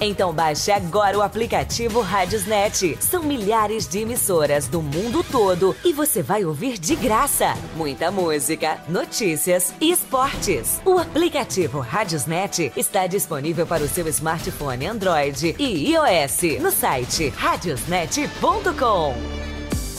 Então baixe agora o aplicativo Rádiosnet. São milhares de emissoras do mundo todo e você vai ouvir de graça muita música, notícias e esportes. O aplicativo Rádiosnet está disponível para o seu smartphone Android e iOS no site radiosnet.com.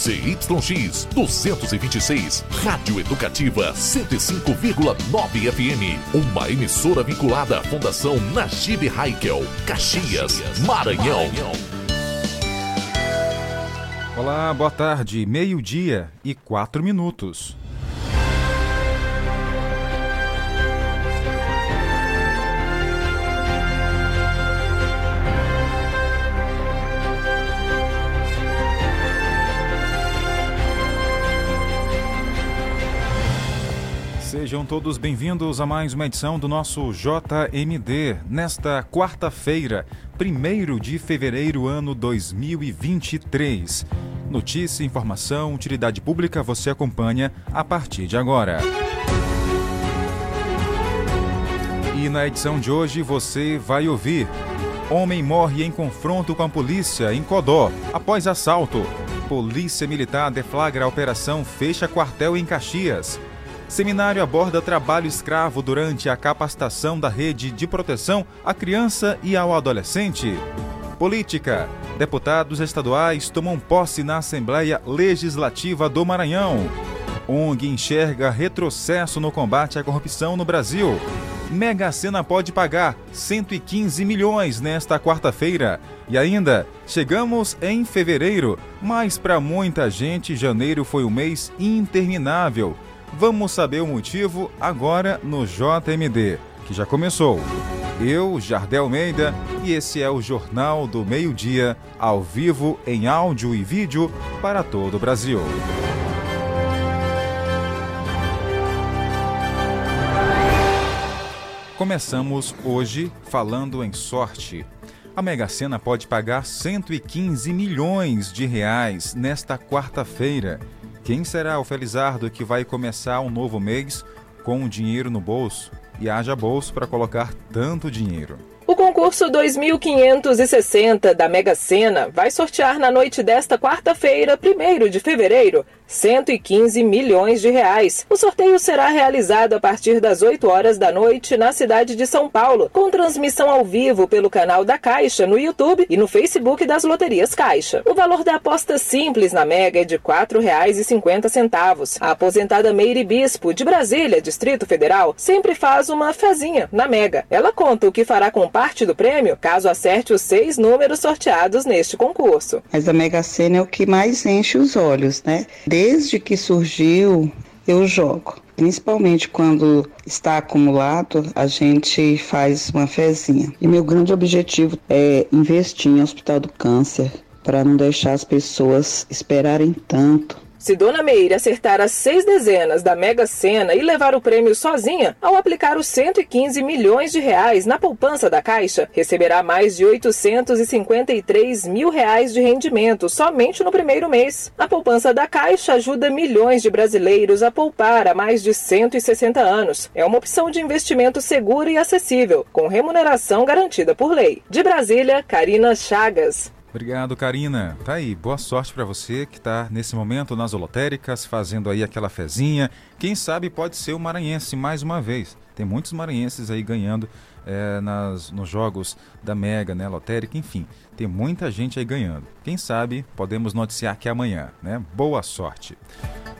ZYX 226, Rádio Educativa 105,9 FM. Uma emissora vinculada à Fundação Najib Haikel, Caxias, Maranhão. Olá, boa tarde, meio-dia e quatro minutos. Sejam todos bem-vindos a mais uma edição do nosso JMD, nesta quarta-feira, 1 de fevereiro, ano 2023. Notícia, informação, utilidade pública você acompanha a partir de agora. E na edição de hoje você vai ouvir: Homem morre em confronto com a polícia em Codó após assalto. Polícia Militar deflagra a operação Fecha Quartel em Caxias. Seminário aborda trabalho escravo durante a capacitação da rede de proteção à criança e ao adolescente. Política. Deputados estaduais tomam posse na Assembleia Legislativa do Maranhão. ONG enxerga retrocesso no combate à corrupção no Brasil. Mega Sena pode pagar 115 milhões nesta quarta-feira. E ainda, chegamos em fevereiro, mas para muita gente janeiro foi um mês interminável. Vamos saber o motivo agora no JMD, que já começou. Eu, Jardel Almeida, e esse é o Jornal do Meio-Dia, ao vivo, em áudio e vídeo, para todo o Brasil. Começamos hoje falando em sorte. A Mega Sena pode pagar 115 milhões de reais nesta quarta-feira quem será o Felizardo que vai começar um novo mês com o dinheiro no bolso? E haja bolso para colocar tanto dinheiro. O concurso 2560 da Mega Sena vai sortear na noite desta quarta-feira, 1 de fevereiro, 115 milhões de reais. O sorteio será realizado a partir das 8 horas da noite na cidade de São Paulo, com transmissão ao vivo pelo canal da Caixa no YouTube e no Facebook das Loterias Caixa. O valor da aposta simples na Mega é de R$ 4,50. A aposentada Meire Bispo, de Brasília, Distrito Federal, sempre faz uma fezinha na Mega. Ela conta o que fará com parte do prêmio caso acerte os seis números sorteados neste concurso. Mas a Mega Sena é o que mais enche os olhos, né? Desde que surgiu, eu jogo. Principalmente quando está acumulado, a gente faz uma fezinha. E meu grande objetivo é investir em Hospital do Câncer para não deixar as pessoas esperarem tanto se Dona Meire acertar as seis dezenas da Mega Sena e levar o prêmio sozinha, ao aplicar os 115 milhões de reais na poupança da Caixa, receberá mais de 853 mil reais de rendimento somente no primeiro mês. A poupança da Caixa ajuda milhões de brasileiros a poupar há mais de 160 anos. É uma opção de investimento segura e acessível, com remuneração garantida por lei. De Brasília, Karina Chagas. Obrigado, Karina. Tá aí, boa sorte para você que está nesse momento nas holotéricas, fazendo aí aquela fezinha. Quem sabe pode ser o maranhense mais uma vez. Tem muitos maranhenses aí ganhando é, nas, nos jogos da Mega, né, lotérica, enfim. Tem muita gente aí ganhando. Quem sabe podemos noticiar que amanhã, né? Boa sorte.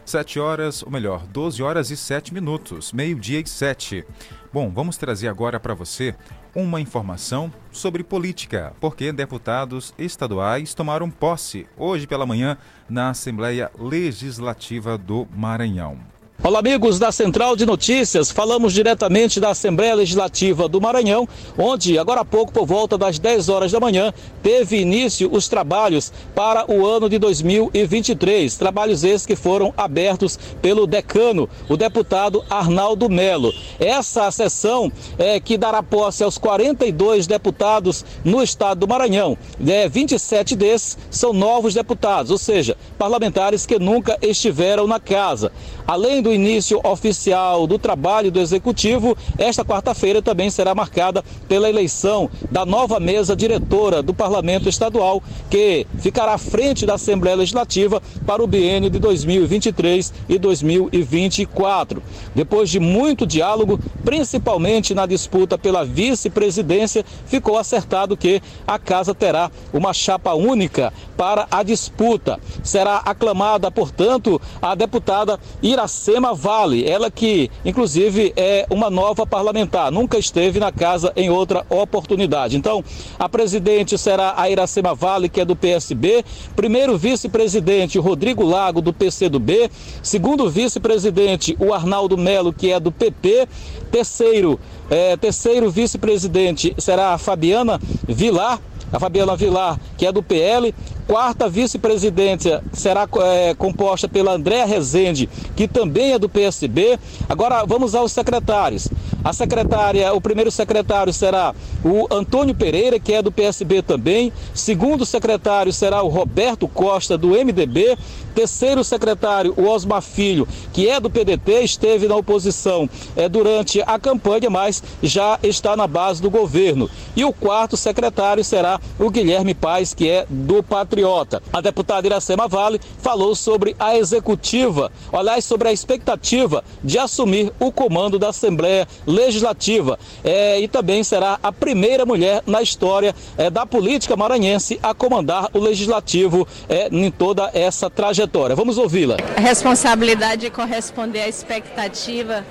7 horas, ou melhor, 12 horas e 7 minutos, meio-dia e 7. Bom, vamos trazer agora para você uma informação sobre política, porque deputados estaduais tomaram posse hoje pela manhã na Assembleia Legislativa do Maranhão. Olá, amigos da Central de Notícias. Falamos diretamente da Assembleia Legislativa do Maranhão, onde, agora há pouco, por volta das 10 horas da manhã, teve início os trabalhos para o ano de 2023. Trabalhos esses que foram abertos pelo decano, o deputado Arnaldo Melo. Essa sessão é que dará posse aos 42 deputados no estado do Maranhão. É, 27 desses são novos deputados, ou seja, parlamentares que nunca estiveram na casa. Além do início oficial do trabalho do Executivo, esta quarta-feira também será marcada pela eleição da nova mesa diretora do Parlamento Estadual, que ficará à frente da Assembleia Legislativa para o biênio de 2023 e 2024. Depois de muito diálogo, principalmente na disputa pela vice-presidência, ficou acertado que a casa terá uma chapa única para a disputa. Será aclamada, portanto, a deputada Iracema Vale, ela que, inclusive, é uma nova parlamentar, nunca esteve na casa em outra oportunidade. Então, a presidente será a Iracema Vale, que é do PSB, primeiro vice-presidente, Rodrigo Lago, do PCdoB, segundo vice-presidente, o Arnaldo Melo, que é do PP, terceiro, é, terceiro vice-presidente será a Fabiana Vilar, a Fabiana Vilar, que é do PL. Quarta vice-presidência será é, composta pela Andréa Rezende, que também é do PSB. Agora vamos aos secretários. A secretária, o primeiro secretário será o Antônio Pereira, que é do PSB também. Segundo secretário será o Roberto Costa, do MDB. Terceiro secretário, o Osmar Filho, que é do PDT, esteve na oposição é, durante a campanha, mas já está na base do governo. E o quarto secretário será o Guilherme Paz, que é do Patriota. A deputada Iracema Vale falou sobre a executiva, aliás, sobre a expectativa de assumir o comando da Assembleia Legislativa. É, e também será a primeira mulher na história é, da política maranhense a comandar o Legislativo é, em toda essa trajetória. Vamos ouvi-la. A responsabilidade de corresponder à expectativa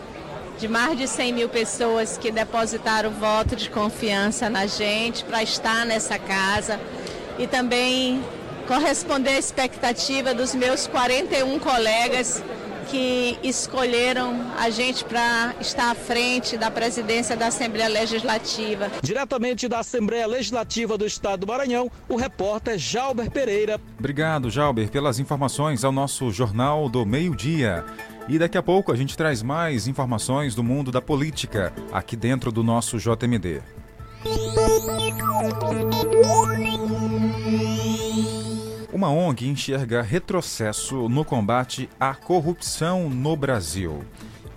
de mais de 100 mil pessoas que depositaram voto de confiança na gente para estar nessa casa e também corresponder à expectativa dos meus 41 colegas que escolheram a gente para estar à frente da presidência da Assembleia Legislativa. Diretamente da Assembleia Legislativa do Estado do Maranhão, o repórter Jalber Pereira. Obrigado, Jalber, pelas informações ao nosso Jornal do Meio-Dia. E daqui a pouco a gente traz mais informações do mundo da política aqui dentro do nosso JMD. Uma ONG enxerga retrocesso no combate à corrupção no Brasil.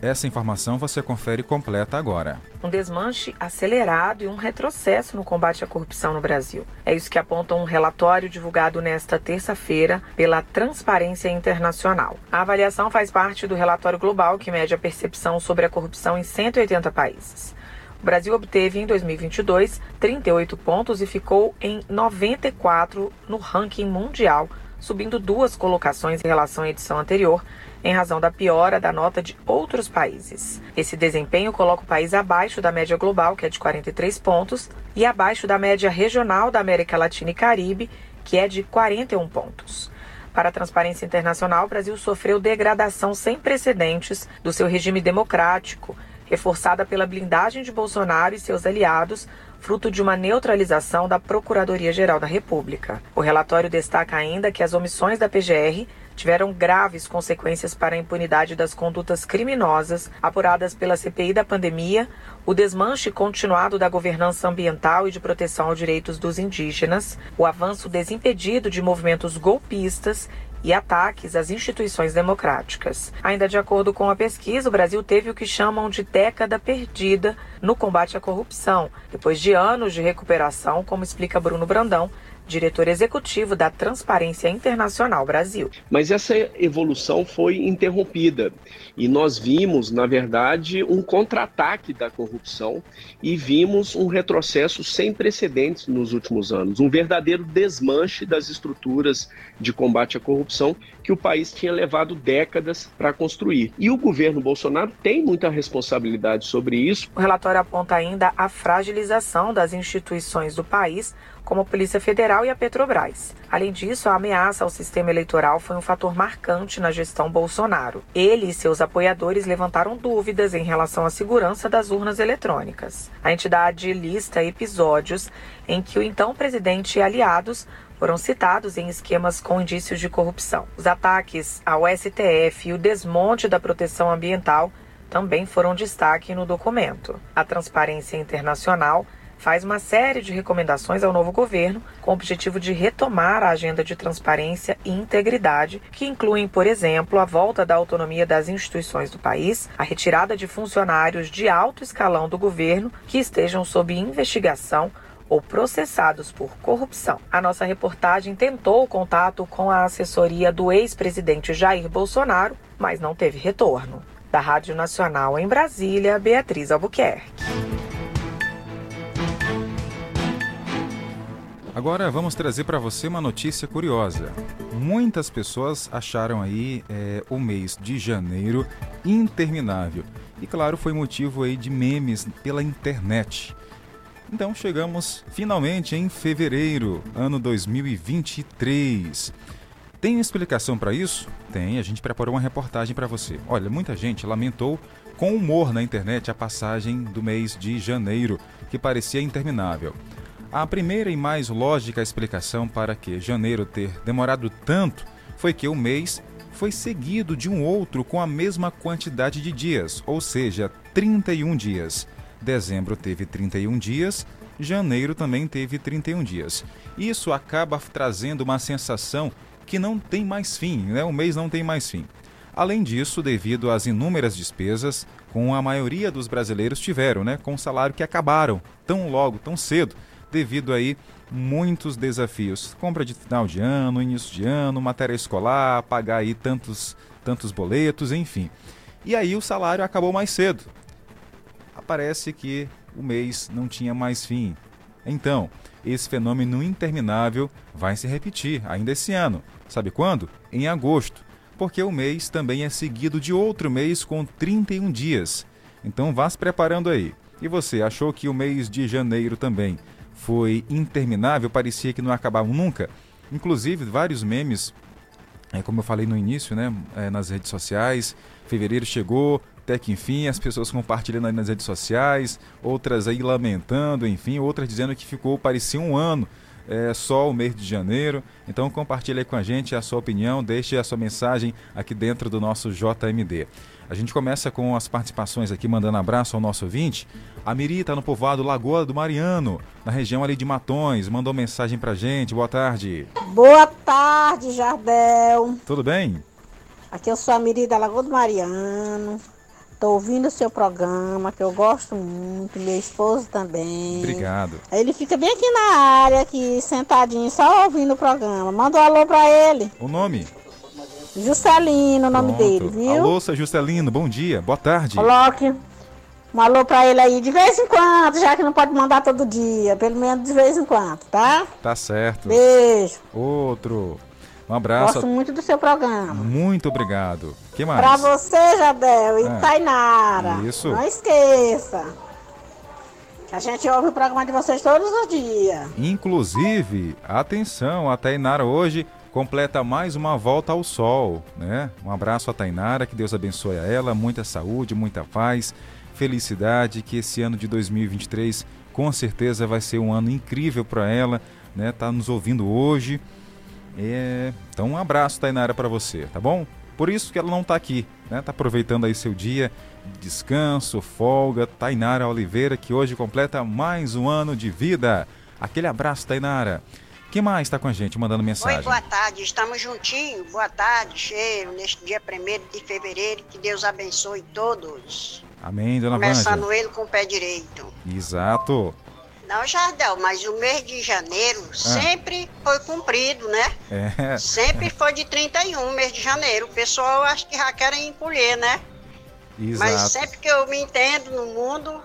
Essa informação você confere completa agora. Um desmanche acelerado e um retrocesso no combate à corrupção no Brasil. É isso que aponta um relatório divulgado nesta terça-feira pela Transparência Internacional. A avaliação faz parte do relatório global que mede a percepção sobre a corrupção em 180 países. O Brasil obteve em 2022 38 pontos e ficou em 94 no ranking mundial, subindo duas colocações em relação à edição anterior, em razão da piora da nota de outros países. Esse desempenho coloca o país abaixo da média global, que é de 43 pontos, e abaixo da média regional da América Latina e Caribe, que é de 41 pontos. Para a Transparência Internacional, o Brasil sofreu degradação sem precedentes do seu regime democrático reforçada pela blindagem de Bolsonaro e seus aliados, fruto de uma neutralização da Procuradoria-Geral da República. O relatório destaca ainda que as omissões da PGR tiveram graves consequências para a impunidade das condutas criminosas apuradas pela CPI da pandemia, o desmanche continuado da governança ambiental e de proteção aos direitos dos indígenas, o avanço desimpedido de movimentos golpistas e ataques às instituições democráticas. Ainda de acordo com a pesquisa, o Brasil teve o que chamam de década perdida no combate à corrupção, depois de anos de recuperação, como explica Bruno Brandão, diretor executivo da Transparência Internacional Brasil. Mas essa evolução foi interrompida e nós vimos, na verdade, um contra-ataque da corrupção e vimos um retrocesso sem precedentes nos últimos anos, um verdadeiro desmanche das estruturas de combate à corrupção que o país tinha levado décadas para construir. E o governo Bolsonaro tem muita responsabilidade sobre isso. O relatório aponta ainda a fragilização das instituições do país como a Polícia Federal e a Petrobras. Além disso, a ameaça ao sistema eleitoral foi um fator marcante na gestão Bolsonaro. Ele e seus apoiadores levantaram dúvidas em relação à segurança das urnas eletrônicas. A entidade lista episódios em que o então presidente e aliados foram citados em esquemas com indícios de corrupção. Os ataques ao STF e o desmonte da proteção ambiental também foram destaque no documento. A Transparência Internacional faz uma série de recomendações ao novo governo com o objetivo de retomar a agenda de transparência e integridade, que incluem, por exemplo, a volta da autonomia das instituições do país, a retirada de funcionários de alto escalão do governo que estejam sob investigação ou processados por corrupção. A nossa reportagem tentou o contato com a assessoria do ex-presidente Jair Bolsonaro, mas não teve retorno. Da Rádio Nacional em Brasília, Beatriz Albuquerque. Agora vamos trazer para você uma notícia curiosa. Muitas pessoas acharam aí é, o mês de janeiro interminável. E claro, foi motivo aí de memes pela internet. Então chegamos finalmente em fevereiro, ano 2023. Tem explicação para isso? Tem, a gente preparou uma reportagem para você. Olha, muita gente lamentou com humor na internet a passagem do mês de janeiro, que parecia interminável. A primeira e mais lógica explicação para que janeiro ter demorado tanto foi que o mês foi seguido de um outro com a mesma quantidade de dias, ou seja, 31 dias. Dezembro teve 31 dias, janeiro também teve 31 dias. Isso acaba trazendo uma sensação que não tem mais fim, né? o mês não tem mais fim. Além disso, devido às inúmeras despesas, com a maioria dos brasileiros tiveram, né, com salário que acabaram tão logo, tão cedo, devido aí muitos desafios. Compra de final de ano, início de ano, matéria escolar, pagar aí tantos, tantos boletos, enfim. E aí o salário acabou mais cedo. Aparece que o mês não tinha mais fim. Então, esse fenômeno interminável vai se repetir ainda esse ano. Sabe quando? Em agosto, porque o mês também é seguido de outro mês com 31 dias. Então vá se preparando aí. E você achou que o mês de janeiro também foi interminável, parecia que não acabava nunca. Inclusive, vários memes, é, como eu falei no início, né, é, nas redes sociais. Fevereiro chegou, até que enfim, as pessoas compartilhando aí nas redes sociais, outras aí lamentando, enfim, outras dizendo que ficou, parecia um ano é, só o mês de janeiro. Então compartilhe com a gente a sua opinião, deixe a sua mensagem aqui dentro do nosso JMD. A gente começa com as participações aqui, mandando abraço ao nosso ouvinte. A Miri está no povoado Lagoa do Mariano, na região ali de Matões, mandou mensagem pra gente. Boa tarde. Boa tarde, Jardel. Tudo bem? Aqui eu sou a Miri da Lagoa do Mariano. Tô ouvindo o seu programa, que eu gosto muito, meu esposo também. Obrigado. Ele fica bem aqui na área, aqui sentadinho, só ouvindo o programa. Manda um alô pra ele. O nome? Juscelino, o nome dele, viu? Alô, seu Juscelino, bom dia, boa tarde. Coloque um alô pra ele aí de vez em quando, já que não pode mandar todo dia, pelo menos de vez em quando, tá? Tá certo. Beijo. Outro. Um abraço. Gosto muito do seu programa. Muito obrigado. que mais? Pra você, Jadel e é. Tainara. Isso. Não esqueça. A gente ouve o programa de vocês todos os dias. Inclusive, atenção, a Tainara hoje completa mais uma volta ao sol, né? Um abraço a Tainara, que Deus abençoe a ela, muita saúde, muita paz, felicidade, que esse ano de 2023 com certeza vai ser um ano incrível para ela, né? Tá nos ouvindo hoje. É... Então um abraço, Tainara, para você, tá bom? Por isso que ela não está aqui, né? Tá aproveitando aí seu dia descanso, folga. Tainara Oliveira, que hoje completa mais um ano de vida. Aquele abraço, Tainara. Quem mais está com a gente mandando mensagem? Oi, boa tarde. Estamos juntinhos. Boa tarde, cheiro, neste dia 1 de fevereiro. Que Deus abençoe todos. Amém, dona Começando Vângela. ele com o pé direito. Exato. Não, Jardel, mas o mês de janeiro Ah. sempre foi cumprido, né? É. Sempre foi de 31, mês de janeiro. O pessoal acho que já querem encolher, né? Mas Exato. sempre que eu me entendo no mundo,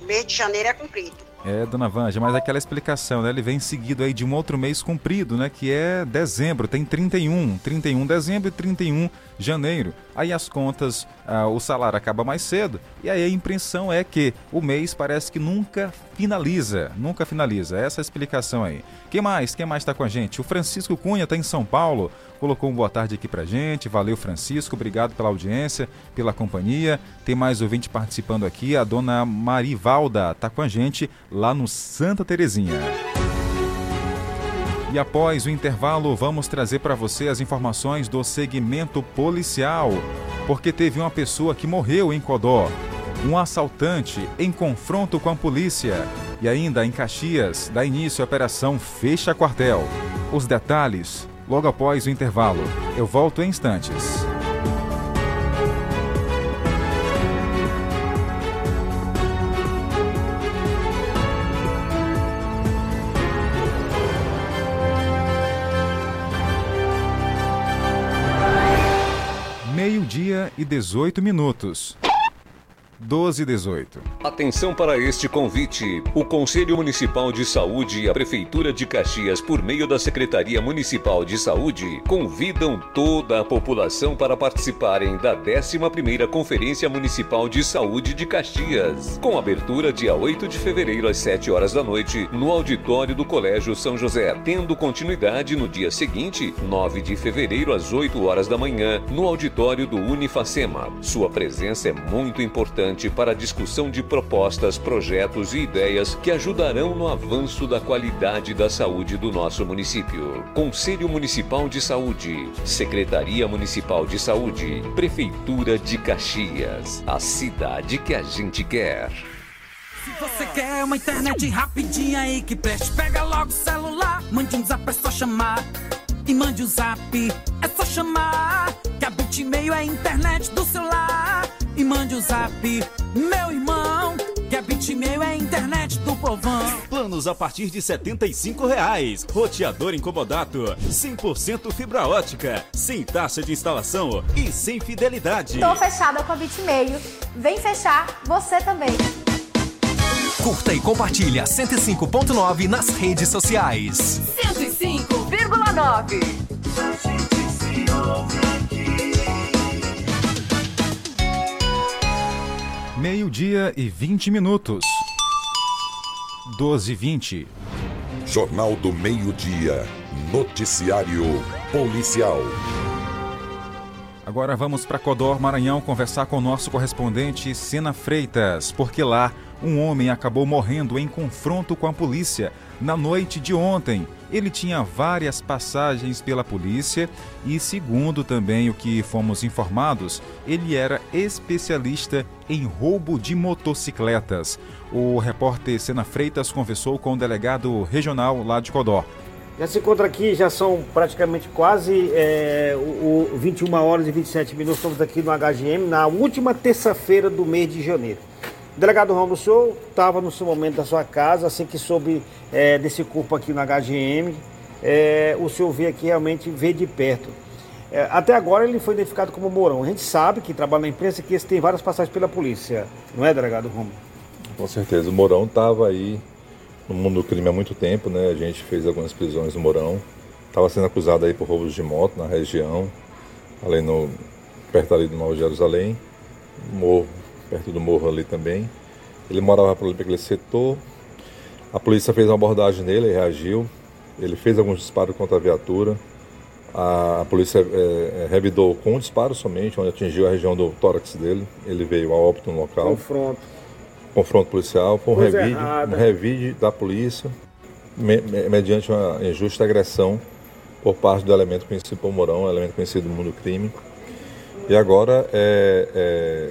mês de janeiro é cumprido. É, dona Vanja, mas aquela explicação, né? Ele vem seguido aí de um outro mês cumprido, né? Que é dezembro, tem 31. 31 dezembro e 31 janeiro. Aí as contas, ah, o salário acaba mais cedo. E aí a impressão é que o mês parece que nunca finaliza. Nunca finaliza. Essa é a explicação aí. Quem mais? Quem mais está com a gente? O Francisco Cunha está em São Paulo. Colocou um boa tarde aqui pra gente. Valeu, Francisco. Obrigado pela audiência, pela companhia. Tem mais ouvinte participando aqui. A dona Marivalda está com a gente lá no Santa Terezinha. E após o intervalo, vamos trazer para você as informações do segmento policial, porque teve uma pessoa que morreu em Codó, um assaltante em confronto com a polícia. E ainda em Caxias, dá início a operação Fecha Quartel. Os detalhes logo após o intervalo. Eu volto em instantes. E 18 minutos. 12 e 18. Atenção para este convite. O Conselho Municipal de Saúde e a Prefeitura de Caxias, por meio da Secretaria Municipal de Saúde, convidam toda a população para participarem da 11ª Conferência Municipal de Saúde de Caxias, com abertura dia 8 de fevereiro às 7 horas da noite, no auditório do Colégio São José, tendo continuidade no dia seguinte, 9 de fevereiro às 8 horas da manhã, no auditório do Unifacema. Sua presença é muito importante para a discussão de propostas, projetos e ideias que ajudarão no avanço da qualidade da saúde do nosso município. Conselho Municipal de Saúde, Secretaria Municipal de Saúde, Prefeitura de Caxias, a cidade que a gente quer. Se você quer uma internet rapidinha e que preste, pega logo o celular. Mande um zap, é só chamar. E mande o zap, é só chamar. Que a Bitmail é a internet do celular. E mande o zap, meu irmão. Que a Bitmail é a internet do povão. Planos a partir de 75 reais. Roteador incomodato. 100% fibra ótica. Sem taxa de instalação e sem fidelidade. Tô fechada com a Bitmail. Vem fechar você também. Curta e compartilha 105.9 nas redes sociais. 105,9. Meio-dia e 20 minutos. 12 e 20. Jornal do Meio-Dia. Noticiário Policial. Agora vamos para Codor, Maranhão, conversar com o nosso correspondente Sena Freitas, porque lá um homem acabou morrendo em confronto com a polícia na noite de ontem. Ele tinha várias passagens pela polícia e, segundo também o que fomos informados, ele era especialista em roubo de motocicletas. O repórter Sena Freitas conversou com o delegado regional lá de Codó. Já se encontra aqui, já são praticamente quase é, o, o 21 horas e 27 minutos. Estamos aqui no HGM, na última terça-feira do mês de janeiro. Delegado Romulo, o senhor estava no seu momento da sua casa, assim que soube é, desse corpo aqui no HGM, é, o senhor vê aqui realmente vê de perto. É, até agora ele foi identificado como Mourão. A gente sabe que trabalha na imprensa que esse tem várias passagens pela polícia, não é, delegado Romulo? Com certeza. O Mourão estava aí no mundo do crime há muito tempo, né? A gente fez algumas prisões no Mourão. Estava sendo acusado aí por roubos de moto na região, além no perto ali do Nova Jerusalém, morro, perto do morro ali também. Ele morava por ali naquele setor. A polícia fez uma abordagem nele, ele reagiu. Ele fez alguns disparos contra a viatura. A, polícia é, é, revidou com um disparo somente, onde atingiu a região do tórax dele. Ele veio a óbito no local Confronto. confronto policial, foi um Coisa revide, errada. um revide da polícia, me- me- mediante uma injusta agressão por parte do elemento conhecido por Mourão, um elemento conhecido no mundo do crime. E agora é, é,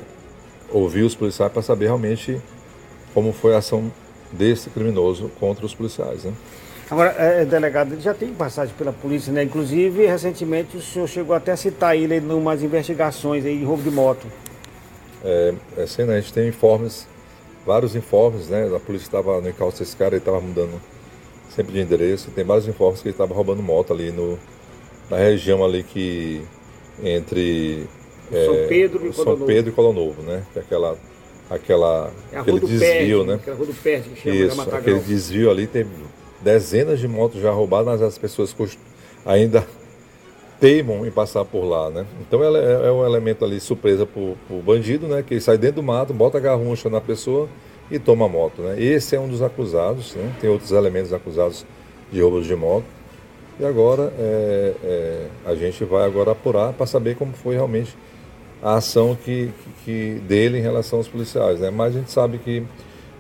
ouvir os policiais para saber realmente como foi a ação desse criminoso contra os policiais. Né? Agora, é, delegado, ele já tem passagem pela polícia, né? Inclusive, recentemente o senhor chegou até a citar ele em umas investigações aí de roubo de moto. É, é assim, né, a gente tem informes vários informes, né? A polícia estava no encalço desse cara, ele estava mudando sempre de endereço. Tem vários informes que ele estava roubando moto ali no, na região ali que entre é, São Pedro e São Pedro e Colo Novo, né? Que é aquela aquela é aquele desvio, né? Aquela rua do Perde, que chama Isso, aquele desvio ali tem dezenas de motos já roubadas, mas as pessoas ainda teimam em passar por lá, né? Então ela é, é um elemento ali surpresa para o bandido, né? Que ele sai dentro do mato, bota a garruncha na pessoa e toma a moto, né? Esse é um dos acusados, né? Tem outros elementos acusados de roubos de moto. E agora é, é, a gente vai agora apurar para saber como foi realmente a ação que, que, dele em relação aos policiais, né? Mas a gente sabe que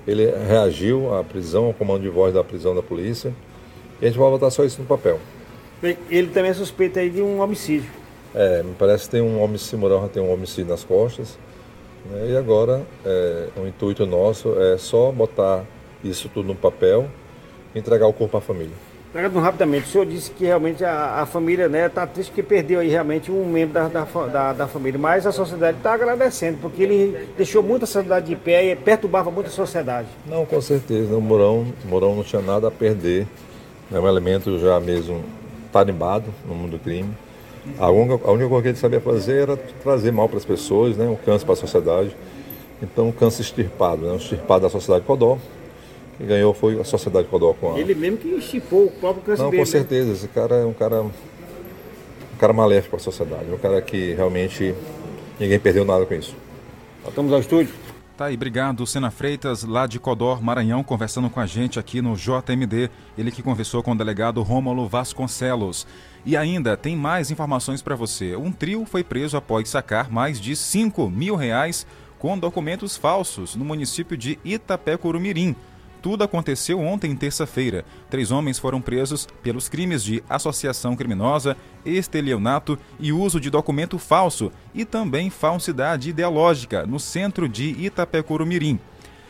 ele reagiu à prisão, ao comando de voz da prisão da polícia. E a gente vai botar só isso no papel. Ele também é suspeito aí de um homicídio. É, me parece que tem um homicídio, Moral tem um homicídio nas costas. Né? E agora é, o intuito nosso é só botar isso tudo no papel e entregar o corpo à família. Pegando rapidamente, o senhor disse que realmente a, a família está né, tá triste porque perdeu aí realmente um membro da, da, da, da família, mas a sociedade está agradecendo, porque ele deixou muita sociedade de pé e perturbava muito a sociedade. Não, com certeza. O Mourão, o Mourão não tinha nada a perder. É um elemento já mesmo tarimbado no mundo do crime. A única, a única coisa que ele sabia fazer era trazer mal para as pessoas, né, um câncer para a sociedade. Então, um câncer extirpado, né, um extirpado da sociedade Codó. Quem ganhou foi a sociedade Codó com a... Ele mesmo que estipou o próprio câncer Não, dele, com né? certeza. Né? Esse cara é um cara, um cara maléfico para a sociedade. Um cara que realmente ninguém perdeu nada com isso. Voltamos ao estúdio. Tá aí, obrigado. Sena Freitas, lá de Codor, Maranhão, conversando com a gente aqui no JMD. Ele que conversou com o delegado Rômulo Vasconcelos. E ainda tem mais informações para você. Um trio foi preso após sacar mais de 5 mil reais com documentos falsos no município de Itapé-Curumirim. Tudo aconteceu ontem, terça-feira. Três homens foram presos pelos crimes de associação criminosa, estelionato e uso de documento falso e também falsidade ideológica no centro de Itapecuru-Mirim.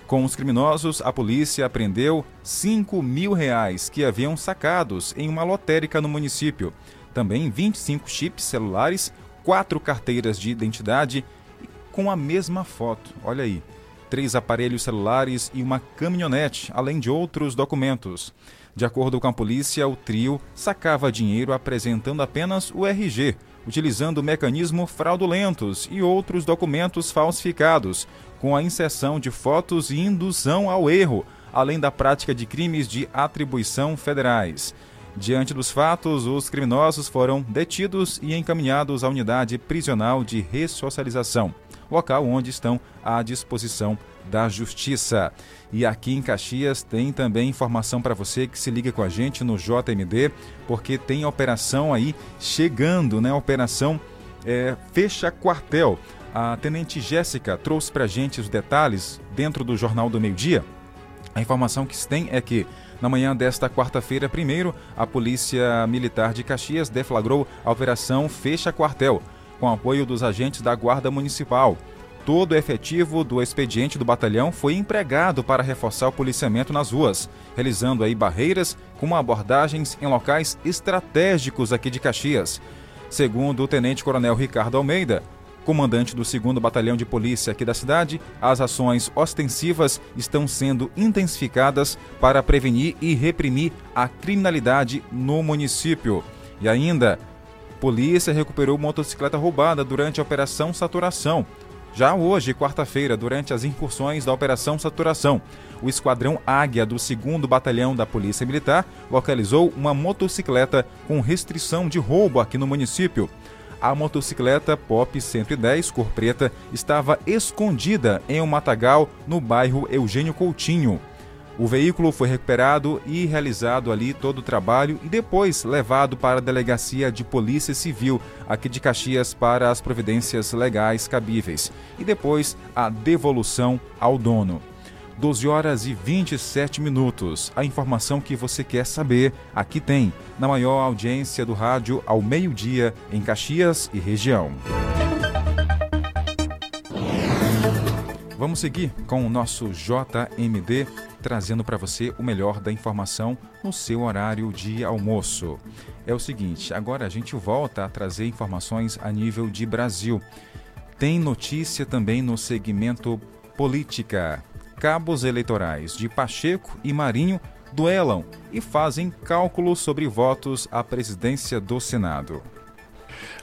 Com os criminosos, a polícia apreendeu 5 mil reais que haviam sacados em uma lotérica no município. Também 25 chips celulares, quatro carteiras de identidade com a mesma foto. Olha aí três aparelhos celulares e uma caminhonete, além de outros documentos. De acordo com a polícia, o trio sacava dinheiro apresentando apenas o RG, utilizando mecanismo fraudulentos e outros documentos falsificados, com a inserção de fotos e indução ao erro, além da prática de crimes de atribuição federais. Diante dos fatos, os criminosos foram detidos e encaminhados à unidade prisional de ressocialização local onde estão à disposição da Justiça. E aqui em Caxias tem também informação para você que se liga com a gente no JMD, porque tem operação aí chegando, né? Operação é, Fecha Quartel. A Tenente Jéssica trouxe para a gente os detalhes dentro do Jornal do Meio Dia. A informação que se tem é que na manhã desta quarta-feira, primeiro, a Polícia Militar de Caxias deflagrou a Operação Fecha Quartel com apoio dos agentes da Guarda Municipal. Todo o efetivo do expediente do batalhão foi empregado para reforçar o policiamento nas ruas, realizando aí barreiras com abordagens em locais estratégicos aqui de Caxias. Segundo o tenente-coronel Ricardo Almeida, comandante do 2 Batalhão de Polícia aqui da cidade, as ações ostensivas estão sendo intensificadas para prevenir e reprimir a criminalidade no município. E ainda, Polícia recuperou motocicleta roubada durante a Operação Saturação. Já hoje, quarta-feira, durante as incursões da Operação Saturação, o Esquadrão Águia do 2 Batalhão da Polícia Militar localizou uma motocicleta com restrição de roubo aqui no município. A motocicleta Pop 110 cor preta estava escondida em um matagal no bairro Eugênio Coutinho. O veículo foi recuperado e realizado ali todo o trabalho e depois levado para a Delegacia de Polícia Civil aqui de Caxias para as providências legais cabíveis e depois a devolução ao dono. 12 horas e 27 minutos. A informação que você quer saber aqui tem, na maior audiência do rádio ao meio-dia em Caxias e região. Vamos seguir com o nosso JMD trazendo para você o melhor da informação no seu horário de almoço. É o seguinte, agora a gente volta a trazer informações a nível de Brasil. Tem notícia também no segmento política. cabos eleitorais de Pacheco e Marinho duelam e fazem cálculos sobre votos à presidência do Senado.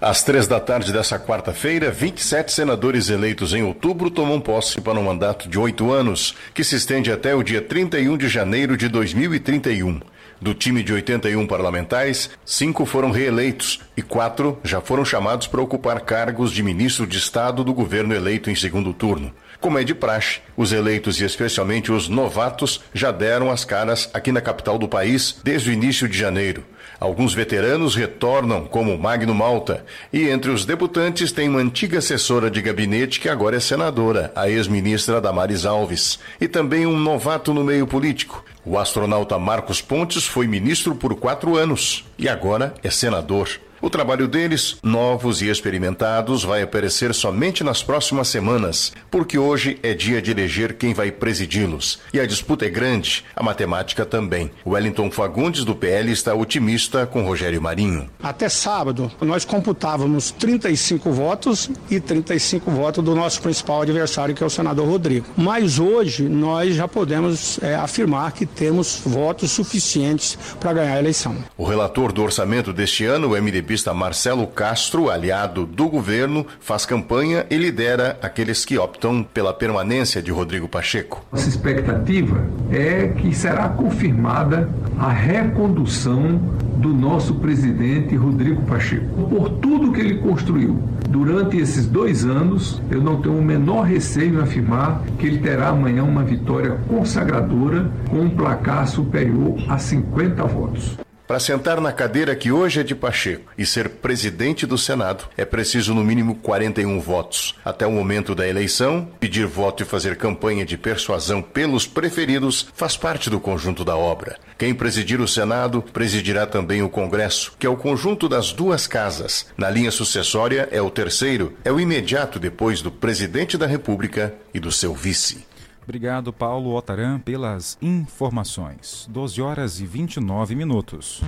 Às três da tarde dessa quarta-feira, 27 senadores eleitos em outubro tomam posse para um mandato de oito anos, que se estende até o dia 31 de janeiro de 2031. Do time de 81 parlamentares, cinco foram reeleitos e quatro já foram chamados para ocupar cargos de ministro de Estado do governo eleito em segundo turno. Como é de praxe, os eleitos e especialmente os novatos já deram as caras aqui na capital do país desde o início de janeiro. Alguns veteranos retornam, como Magno Malta, e entre os debutantes tem uma antiga assessora de gabinete que agora é senadora, a ex-ministra Damares Alves, e também um novato no meio político. O astronauta Marcos Pontes foi ministro por quatro anos e agora é senador. O trabalho deles, novos e experimentados, vai aparecer somente nas próximas semanas, porque hoje é dia de eleger quem vai presidi-los. E a disputa é grande, a matemática também. Wellington Fagundes, do PL, está otimista com Rogério Marinho. Até sábado, nós computávamos 35 votos e 35 votos do nosso principal adversário, que é o senador Rodrigo. Mas hoje nós já podemos é, afirmar que temos votos suficientes para ganhar a eleição. O relator do orçamento deste ano, o MDB pista Marcelo Castro, aliado do governo, faz campanha e lidera aqueles que optam pela permanência de Rodrigo Pacheco. Nossa expectativa é que será confirmada a recondução do nosso presidente Rodrigo Pacheco. Por tudo que ele construiu durante esses dois anos, eu não tenho o menor receio em afirmar que ele terá amanhã uma vitória consagradora com um placar superior a 50 votos. Para sentar na cadeira que hoje é de Pacheco e ser presidente do Senado, é preciso no mínimo 41 votos. Até o momento da eleição, pedir voto e fazer campanha de persuasão pelos preferidos faz parte do conjunto da obra. Quem presidir o Senado presidirá também o Congresso, que é o conjunto das duas casas. Na linha sucessória é o terceiro, é o imediato depois do presidente da República e do seu vice. Obrigado, Paulo Otaran, pelas informações. 12 horas e 29 minutos.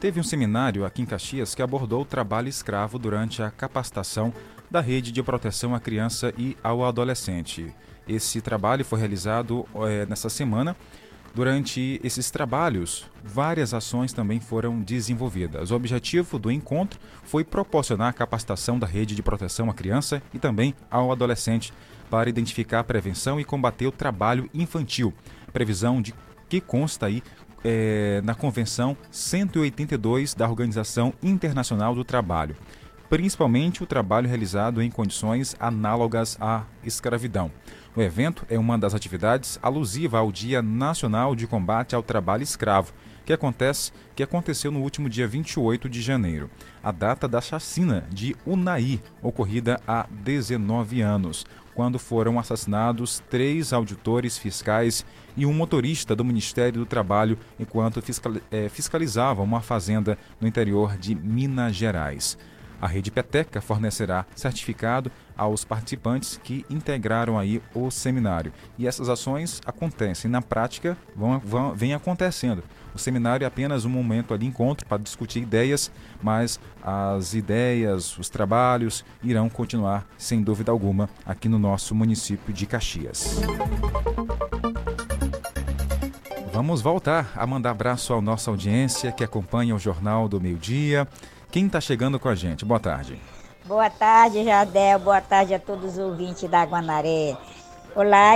Teve um seminário aqui em Caxias que abordou o trabalho escravo durante a capacitação da rede de proteção à criança e ao adolescente. Esse trabalho foi realizado é, nessa semana. Durante esses trabalhos, várias ações também foram desenvolvidas. O objetivo do encontro foi proporcionar a capacitação da rede de proteção à criança e também ao adolescente para identificar a prevenção e combater o trabalho infantil. Previsão de que consta aí é, na Convenção 182 da Organização Internacional do Trabalho, principalmente o trabalho realizado em condições análogas à escravidão. O evento é uma das atividades alusiva ao Dia Nacional de Combate ao Trabalho Escravo, que acontece que aconteceu no último dia 28 de janeiro, a data da chacina de Unai, ocorrida há 19 anos quando foram assassinados três auditores fiscais e um motorista do Ministério do Trabalho enquanto eh, fiscalizavam uma fazenda no interior de Minas Gerais. A rede Peteca fornecerá certificado aos participantes que integraram aí o seminário. E essas ações acontecem na prática, vão, vão vem acontecendo. O seminário é apenas um momento de encontro para discutir ideias, mas as ideias, os trabalhos irão continuar, sem dúvida alguma, aqui no nosso município de Caxias. Vamos voltar a mandar abraço à nossa audiência que acompanha o Jornal do Meio Dia. Quem está chegando com a gente? Boa tarde. Boa tarde, Jadel. Boa tarde a todos os ouvintes da Guanaré. Olá,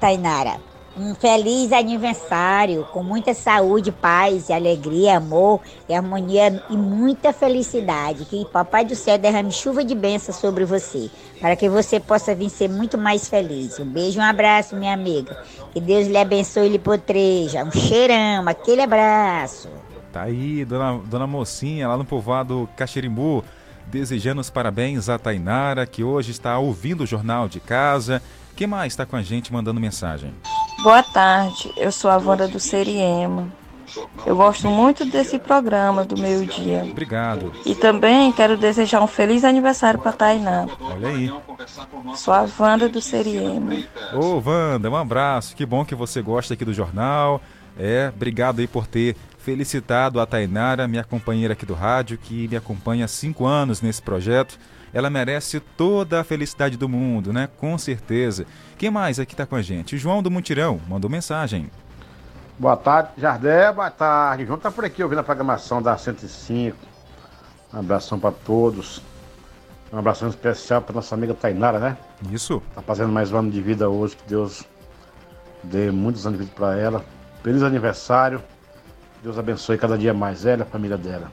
Tainara. Um feliz aniversário, com muita saúde, paz, alegria, amor e harmonia e muita felicidade. Que Papai do Céu derrame chuva de bênçãos sobre você, para que você possa vir ser muito mais feliz. Um beijo, um abraço, minha amiga. Que Deus lhe abençoe e lhe potreja. Um cheirão, aquele abraço. Tá aí, dona, dona Mocinha, lá no povoado Caxirimbu, desejando os parabéns a Tainara, que hoje está ouvindo o Jornal de Casa. Quem mais está com a gente mandando mensagem? Boa tarde, eu sou a Wanda do Seriema. Eu gosto muito desse programa do meio-dia. Obrigado. E também quero desejar um feliz aniversário para Tainá. Olha aí. Sou a Wanda do Seriema. Ô, Wanda, um abraço. Que bom que você gosta aqui do jornal. É, obrigado aí por ter felicitado a Tainara, minha companheira aqui do rádio, que me acompanha há cinco anos nesse projeto. Ela merece toda a felicidade do mundo, né? Com certeza. Quem mais aqui está com a gente? O João do Mutirão mandou mensagem. Boa tarde, Jardé. Boa tarde. João tá por aqui ouvindo a programação da 105. Um abração para todos. Um abração especial para nossa amiga Tainara, né? Isso. Tá fazendo mais um ano de vida hoje. Que Deus dê muitos anos de vida para ela. Feliz aniversário. Deus abençoe cada dia mais ela e a família dela.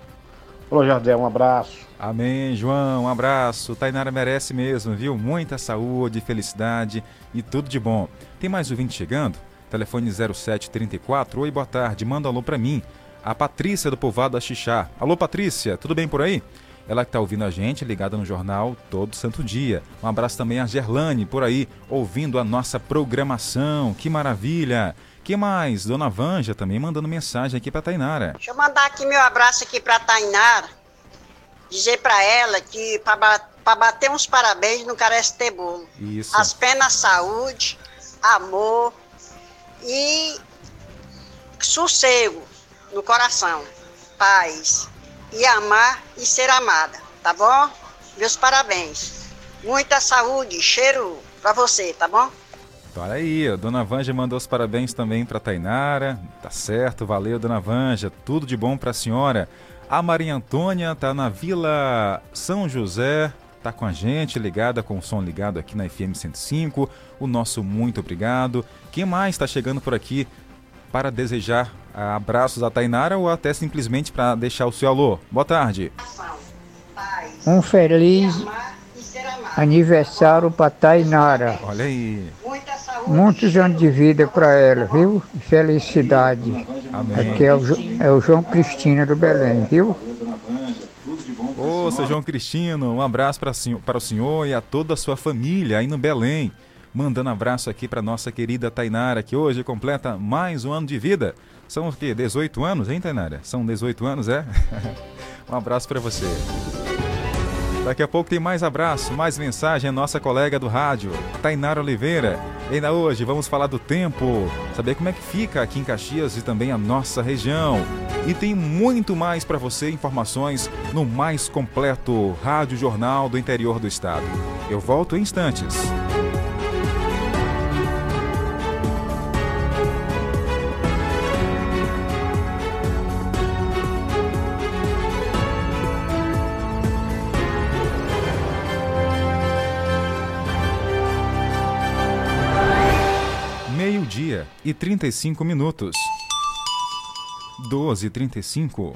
Falou, Jardel, um abraço. Amém, João, um abraço. Tainara merece mesmo, viu? Muita saúde, felicidade e tudo de bom. Tem mais ouvinte chegando? Telefone 0734. Oi, boa tarde. Manda um alô pra mim. A Patrícia do Povoado Xixá. Alô, Patrícia, tudo bem por aí? Ela que tá ouvindo a gente, ligada no jornal todo santo dia. Um abraço também a Gerlane, por aí, ouvindo a nossa programação. Que maravilha! Que mais? Dona Vanja também mandando mensagem aqui para Tainara. Deixa eu mandar aqui meu abraço aqui para Tainara. Dizer para ela que para bater uns parabéns não carece ter bolo. Isso. As penas saúde, amor e sossego no coração, paz e amar e ser amada, tá bom? Meus parabéns. Muita saúde, cheiro para você, tá bom? Olha aí, a Dona Vanja mandou os parabéns também para Tainara. Tá certo, valeu, Dona Vanja. Tudo de bom para a senhora. A Maria Antônia tá na Vila São José, tá com a gente, ligada com o som ligado aqui na FM 105. O nosso muito obrigado. Quem mais está chegando por aqui para desejar abraços a Tainara ou até simplesmente para deixar o seu alô? Boa tarde. Um feliz aniversário para Tainara. Olha aí. Muitos anos de vida para ela, viu? Felicidade. Amém. Aqui é o, é o João Cristina do Belém, viu? Ô, seu João Cristino, um abraço para, para o senhor e a toda a sua família aí no Belém. Mandando abraço aqui para nossa querida Tainara, que hoje completa mais um ano de vida. São o quê? 18 anos, hein, Tainara? São 18 anos, é? um abraço para você. Daqui a pouco tem mais abraço, mais mensagem a nossa colega do rádio, Tainara Oliveira. E ainda hoje vamos falar do tempo, saber como é que fica aqui em Caxias e também a nossa região. E tem muito mais para você, informações no mais completo Rádio Jornal do interior do estado. Eu volto em instantes. E 35 minutos. 12 e 35.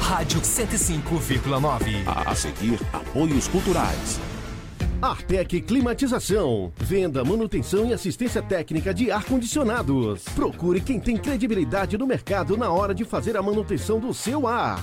Rádio 105,9. A seguir, apoios culturais. Artec Climatização. Venda, manutenção e assistência técnica de ar-condicionados. Procure quem tem credibilidade no mercado na hora de fazer a manutenção do seu ar.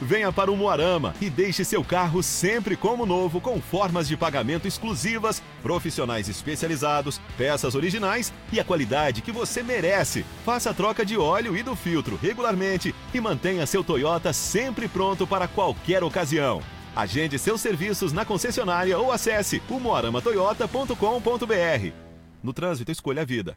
Venha para o Moarama e deixe seu carro sempre como novo, com formas de pagamento exclusivas, profissionais especializados, peças originais e a qualidade que você merece. Faça a troca de óleo e do filtro regularmente e mantenha seu Toyota sempre pronto para qualquer ocasião. Agende seus serviços na concessionária ou acesse umoaramatoyota.com.br. No trânsito, escolha a vida.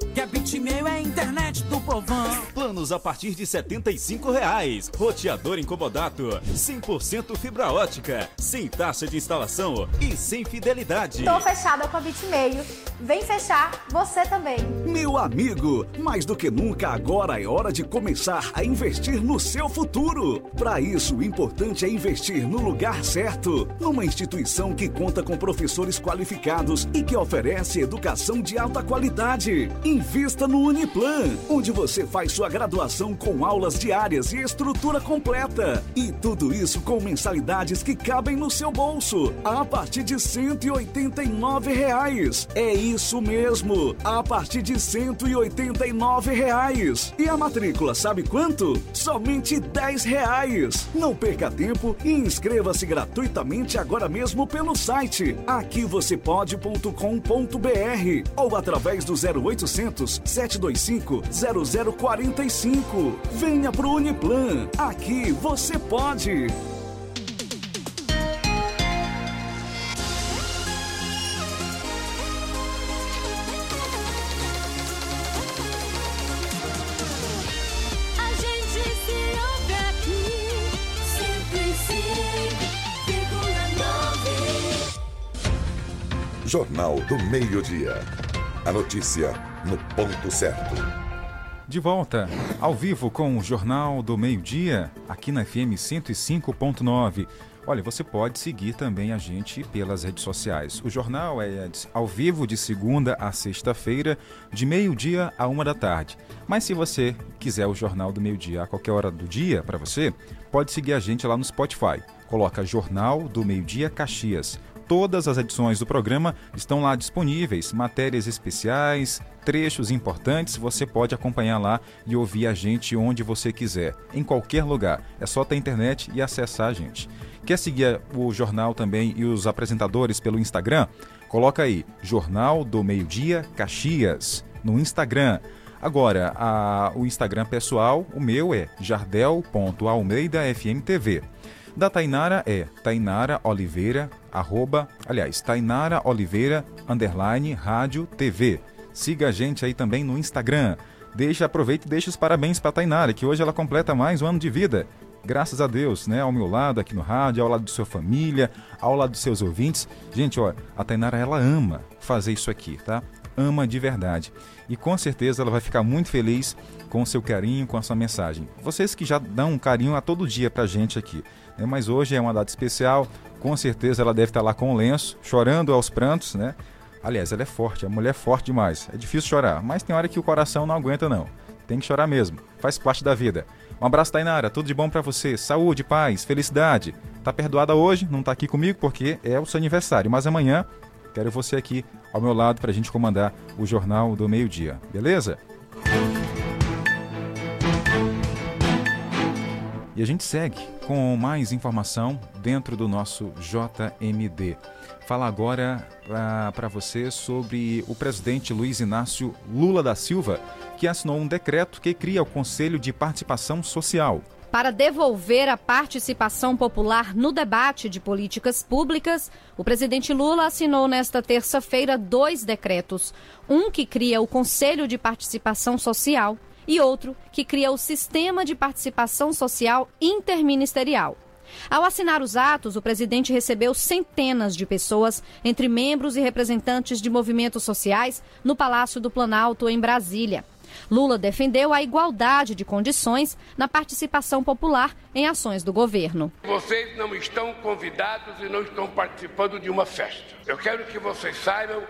que a Bitmail é a internet do povão. Planos a partir de 75 reais. Roteador incomodato. 100% fibra ótica. Sem taxa de instalação e sem fidelidade. Tô fechada com a Bitmail. Vem fechar você também. Meu amigo, mais do que nunca agora é hora de começar a investir no seu futuro. Para isso, o importante é investir no lugar certo, numa instituição que conta com professores qualificados e que oferece educação de alta qualidade. Invista no Uniplan, onde você faz sua graduação com aulas diárias e estrutura completa. E tudo isso com mensalidades que cabem no seu bolso, a partir de 189 reais. É isso mesmo, a partir de 189 reais. E a matrícula, sabe quanto? Somente 10 reais. Não perca tempo e inscreva-se gratuitamente agora mesmo pelo site aquivocêpode.com.br ou através do 0800 725 0045. Venha pro Uniplan. Aqui você pode. A gente se ouve aqui, 105,9. Jornal do Meio-Dia. A notícia no ponto certo. De volta, ao vivo com o Jornal do Meio-Dia, aqui na FM 105.9. Olha, você pode seguir também a gente pelas redes sociais. O jornal é ao vivo de segunda a sexta-feira, de meio-dia a uma da tarde. Mas se você quiser o Jornal do Meio-Dia a qualquer hora do dia para você, pode seguir a gente lá no Spotify. Coloca Jornal do Meio-Dia Caxias. Todas as edições do programa estão lá disponíveis, matérias especiais, trechos importantes, você pode acompanhar lá e ouvir a gente onde você quiser, em qualquer lugar. É só ter internet e acessar a gente. Quer seguir o jornal também e os apresentadores pelo Instagram? Coloca aí, Jornal do Meio-Dia Caxias, no Instagram. Agora, a- o Instagram pessoal, o meu é jardel.almeidafmtv. Da Tainara é Tainara Oliveira, arroba, aliás, Tainara Oliveira, underline, rádio, TV. Siga a gente aí também no Instagram. Deixa, aproveita e deixa os parabéns para Tainara, que hoje ela completa mais um ano de vida. Graças a Deus, né? Ao meu lado aqui no rádio, ao lado de sua família, ao lado dos seus ouvintes. Gente, ó, a Tainara ela ama fazer isso aqui, tá? Ama de verdade. E com certeza ela vai ficar muito feliz com o seu carinho, com a sua mensagem. Vocês que já dão um carinho a todo dia pra gente aqui, né? Mas hoje é uma data especial, com certeza ela deve estar lá com o lenço, chorando aos prantos, né? Aliás, ela é forte, a mulher é forte demais. É difícil chorar, mas tem hora que o coração não aguenta não. Tem que chorar mesmo, faz parte da vida. Um abraço, Tainara, tudo de bom pra você. Saúde, paz, felicidade. Tá perdoada hoje, não tá aqui comigo porque é o seu aniversário, mas amanhã quero você aqui ao meu lado pra gente comandar o Jornal do Meio-Dia, beleza? E a gente segue com mais informação dentro do nosso JMD. Fala agora para você sobre o presidente Luiz Inácio Lula da Silva, que assinou um decreto que cria o Conselho de Participação Social. Para devolver a participação popular no debate de políticas públicas, o presidente Lula assinou nesta terça-feira dois decretos. Um que cria o Conselho de Participação Social e outro que cria o Sistema de Participação Social Interministerial. Ao assinar os atos, o presidente recebeu centenas de pessoas, entre membros e representantes de movimentos sociais, no Palácio do Planalto, em Brasília. Lula defendeu a igualdade de condições na participação popular em ações do governo. Vocês não estão convidados e não estão participando de uma festa. Eu quero que vocês saibam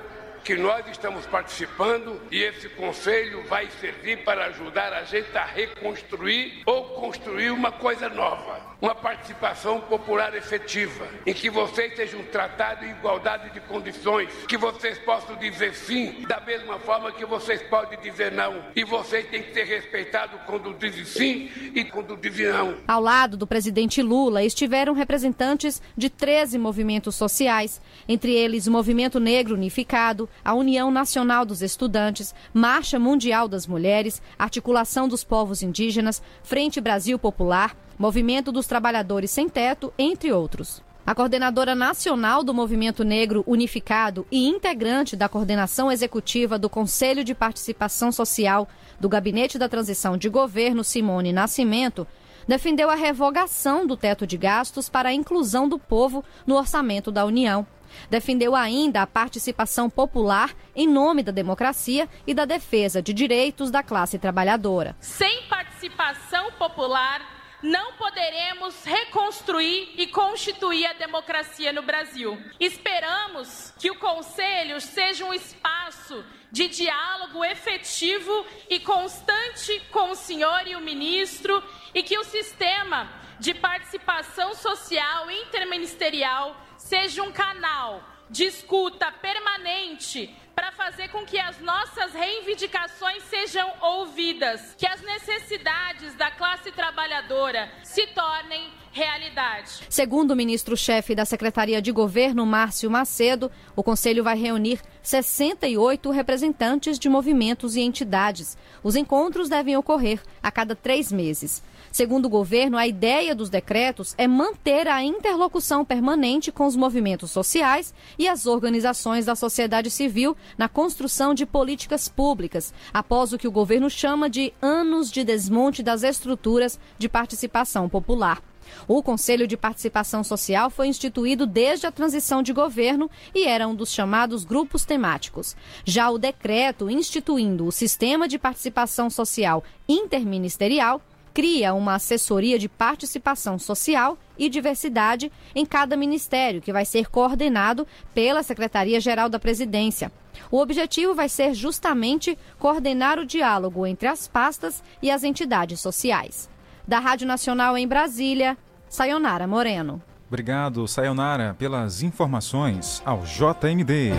que nós estamos participando e esse conselho vai servir para ajudar a gente a reconstruir ou construir uma coisa nova. Uma participação popular efetiva, em que vocês sejam tratados em igualdade de condições, que vocês possam dizer sim da mesma forma que vocês podem dizer não. E vocês têm que ser respeitados quando dizem sim e quando dizem não. Ao lado do presidente Lula estiveram representantes de 13 movimentos sociais, entre eles o Movimento Negro Unificado, a União Nacional dos Estudantes, Marcha Mundial das Mulheres, Articulação dos Povos Indígenas, Frente Brasil Popular, Movimento dos Trabalhadores Sem Teto, entre outros. A coordenadora nacional do Movimento Negro Unificado e integrante da coordenação executiva do Conselho de Participação Social do Gabinete da Transição de Governo, Simone Nascimento, defendeu a revogação do teto de gastos para a inclusão do povo no orçamento da União. Defendeu ainda a participação popular em nome da democracia e da defesa de direitos da classe trabalhadora. Sem participação popular, não poderemos reconstruir e constituir a democracia no Brasil. Esperamos que o Conselho seja um espaço de diálogo efetivo e constante com o senhor e o ministro e que o sistema de participação social interministerial seja um canal de escuta permanente para fazer com que as nossas reivindicações sejam ouvidas, que as necessidades da classe trabalhadora se tornem realidade. Segundo o ministro-chefe da Secretaria de Governo, Márcio Macedo, o Conselho vai reunir 68 representantes de movimentos e entidades. Os encontros devem ocorrer a cada três meses. Segundo o governo, a ideia dos decretos é manter a interlocução permanente com os movimentos sociais e as organizações da sociedade civil na construção de políticas públicas, após o que o governo chama de anos de desmonte das estruturas de participação popular. O Conselho de Participação Social foi instituído desde a transição de governo e era um dos chamados grupos temáticos. Já o decreto instituindo o Sistema de Participação Social Interministerial cria uma assessoria de participação social e diversidade em cada ministério, que vai ser coordenado pela Secretaria-Geral da Presidência. O objetivo vai ser justamente coordenar o diálogo entre as pastas e as entidades sociais. Da Rádio Nacional em Brasília, Sayonara Moreno. Obrigado, Sayonara, pelas informações ao JMD.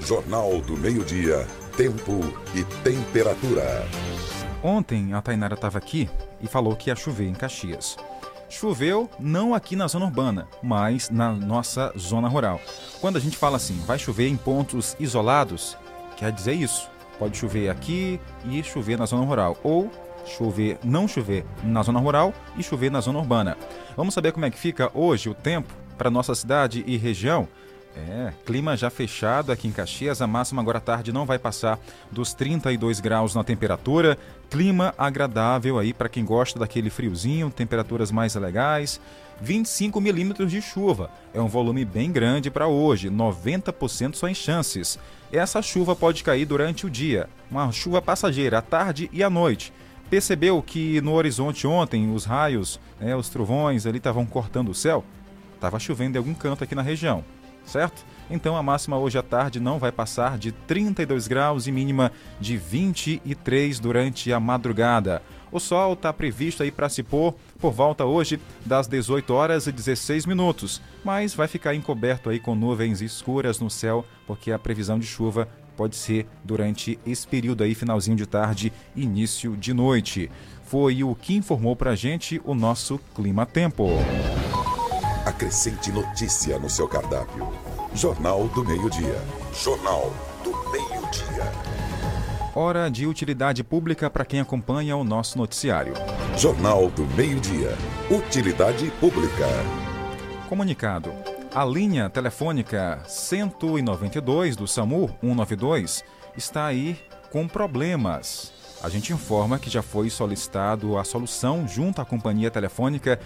Jornal do Meio-Dia, Tempo e Temperatura. Ontem a Tainara estava aqui e falou que ia chover em Caxias. Choveu não aqui na zona urbana, mas na nossa zona rural. Quando a gente fala assim, vai chover em pontos isolados, quer dizer isso. Pode chover aqui e chover na zona rural. Ou chover, não chover na zona rural e chover na zona urbana. Vamos saber como é que fica hoje o tempo para nossa cidade e região? É, clima já fechado aqui em Caxias. A máxima agora à tarde não vai passar dos 32 graus na temperatura. Clima agradável aí para quem gosta daquele friozinho, temperaturas mais legais. 25 milímetros de chuva. É um volume bem grande para hoje, 90% só em chances. Essa chuva pode cair durante o dia, uma chuva passageira à tarde e à noite. Percebeu que no horizonte ontem os raios, né, os trovões ali estavam cortando o céu? Estava chovendo em algum canto aqui na região certo? Então a máxima hoje à tarde não vai passar de 32 graus e mínima de 23 durante a madrugada. O sol está previsto aí para se pôr por volta hoje das 18 horas e 16 minutos, mas vai ficar encoberto aí com nuvens escuras no céu, porque a previsão de chuva pode ser durante esse período aí, finalzinho de tarde, início de noite. Foi o que informou para a gente o nosso Clima Tempo. Acrescente notícia no seu cardápio. Jornal do Meio-Dia. Jornal do Meio-Dia. Hora de utilidade pública para quem acompanha o nosso noticiário. Jornal do Meio-Dia. Utilidade pública. Comunicado. A linha telefônica 192 do SAMU 192 está aí com problemas. A gente informa que já foi solicitado a solução junto à companhia telefônica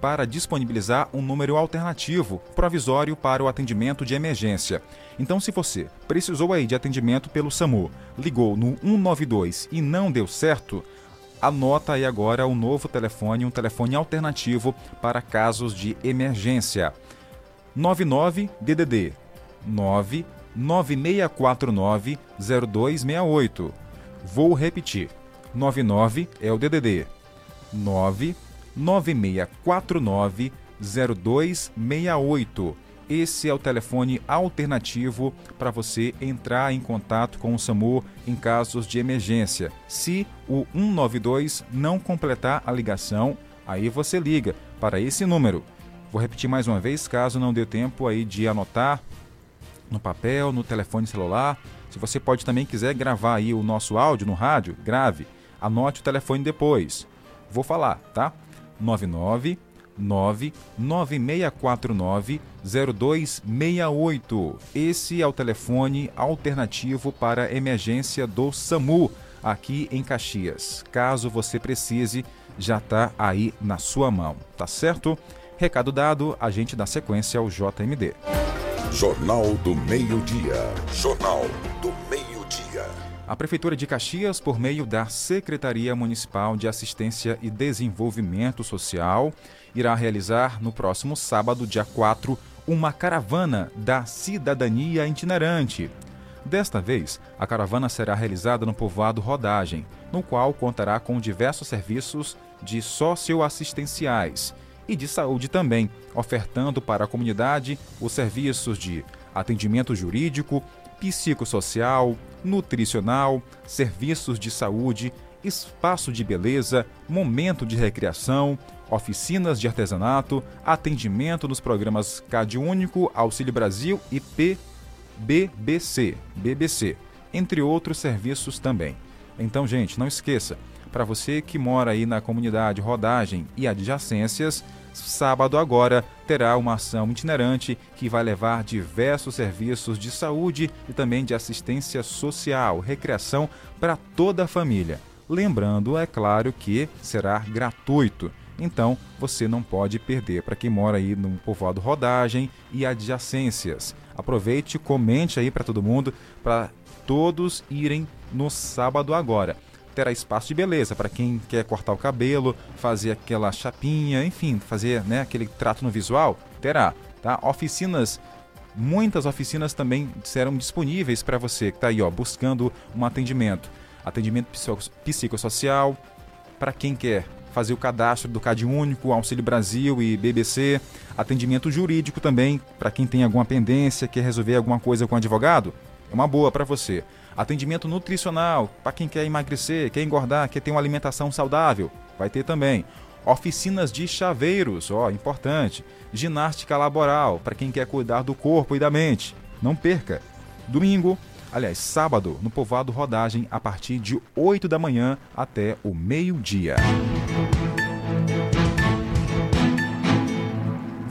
para disponibilizar um número alternativo provisório para o atendimento de emergência. Então, se você precisou aí de atendimento pelo SAMU, ligou no 192 e não deu certo, anota aí agora o novo telefone, um telefone alternativo para casos de emergência. 99 DDD 99649 0268. Vou repetir. 99 é o DDD 9 9649 0268. Esse é o telefone alternativo para você entrar em contato com o SAMU em casos de emergência. Se o 192 não completar a ligação, aí você liga para esse número. Vou repetir mais uma vez, caso não dê tempo aí de anotar no papel, no telefone celular. Se você pode também quiser gravar aí o nosso áudio no rádio, grave. Anote o telefone depois. Vou falar, tá? 99 99649-0268. Esse é o telefone alternativo para emergência do SAMU aqui em Caxias. Caso você precise, já está aí na sua mão, tá certo? Recado dado, a gente dá sequência ao JMD. Jornal do Meio-Dia. Jornal do Meio-Dia. A Prefeitura de Caxias, por meio da Secretaria Municipal de Assistência e Desenvolvimento Social, irá realizar no próximo sábado, dia 4, uma caravana da cidadania itinerante. Desta vez, a caravana será realizada no povoado Rodagem, no qual contará com diversos serviços de socioassistenciais e de saúde também, ofertando para a comunidade os serviços de atendimento jurídico, psicossocial, nutricional, serviços de saúde, espaço de beleza, momento de recreação, oficinas de artesanato, atendimento nos programas Cade Único, Auxílio Brasil e PBBC, BBC, entre outros serviços também. Então, gente, não esqueça, para você que mora aí na comunidade Rodagem e adjacências, sábado agora terá uma ação itinerante que vai levar diversos serviços de saúde e também de assistência social, recreação para toda a família. Lembrando, é claro que será gratuito. Então, você não pode perder para quem mora aí no povoado Rodagem e adjacências. Aproveite, comente aí para todo mundo, para todos irem no sábado agora terá espaço de beleza para quem quer cortar o cabelo, fazer aquela chapinha, enfim, fazer né, aquele trato no visual, terá. Tá? Oficinas, muitas oficinas também serão disponíveis para você que está aí ó, buscando um atendimento. Atendimento psicossocial, para quem quer fazer o cadastro do CAD Único, Auxílio Brasil e BBC. Atendimento jurídico também, para quem tem alguma pendência, quer resolver alguma coisa com advogado. É uma boa para você. Atendimento nutricional, para quem quer emagrecer, quer engordar, quer ter uma alimentação saudável, vai ter também. Oficinas de chaveiros, ó, importante. Ginástica laboral, para quem quer cuidar do corpo e da mente. Não perca. Domingo, aliás, sábado, no Povoado Rodagem, a partir de 8 da manhã até o meio-dia.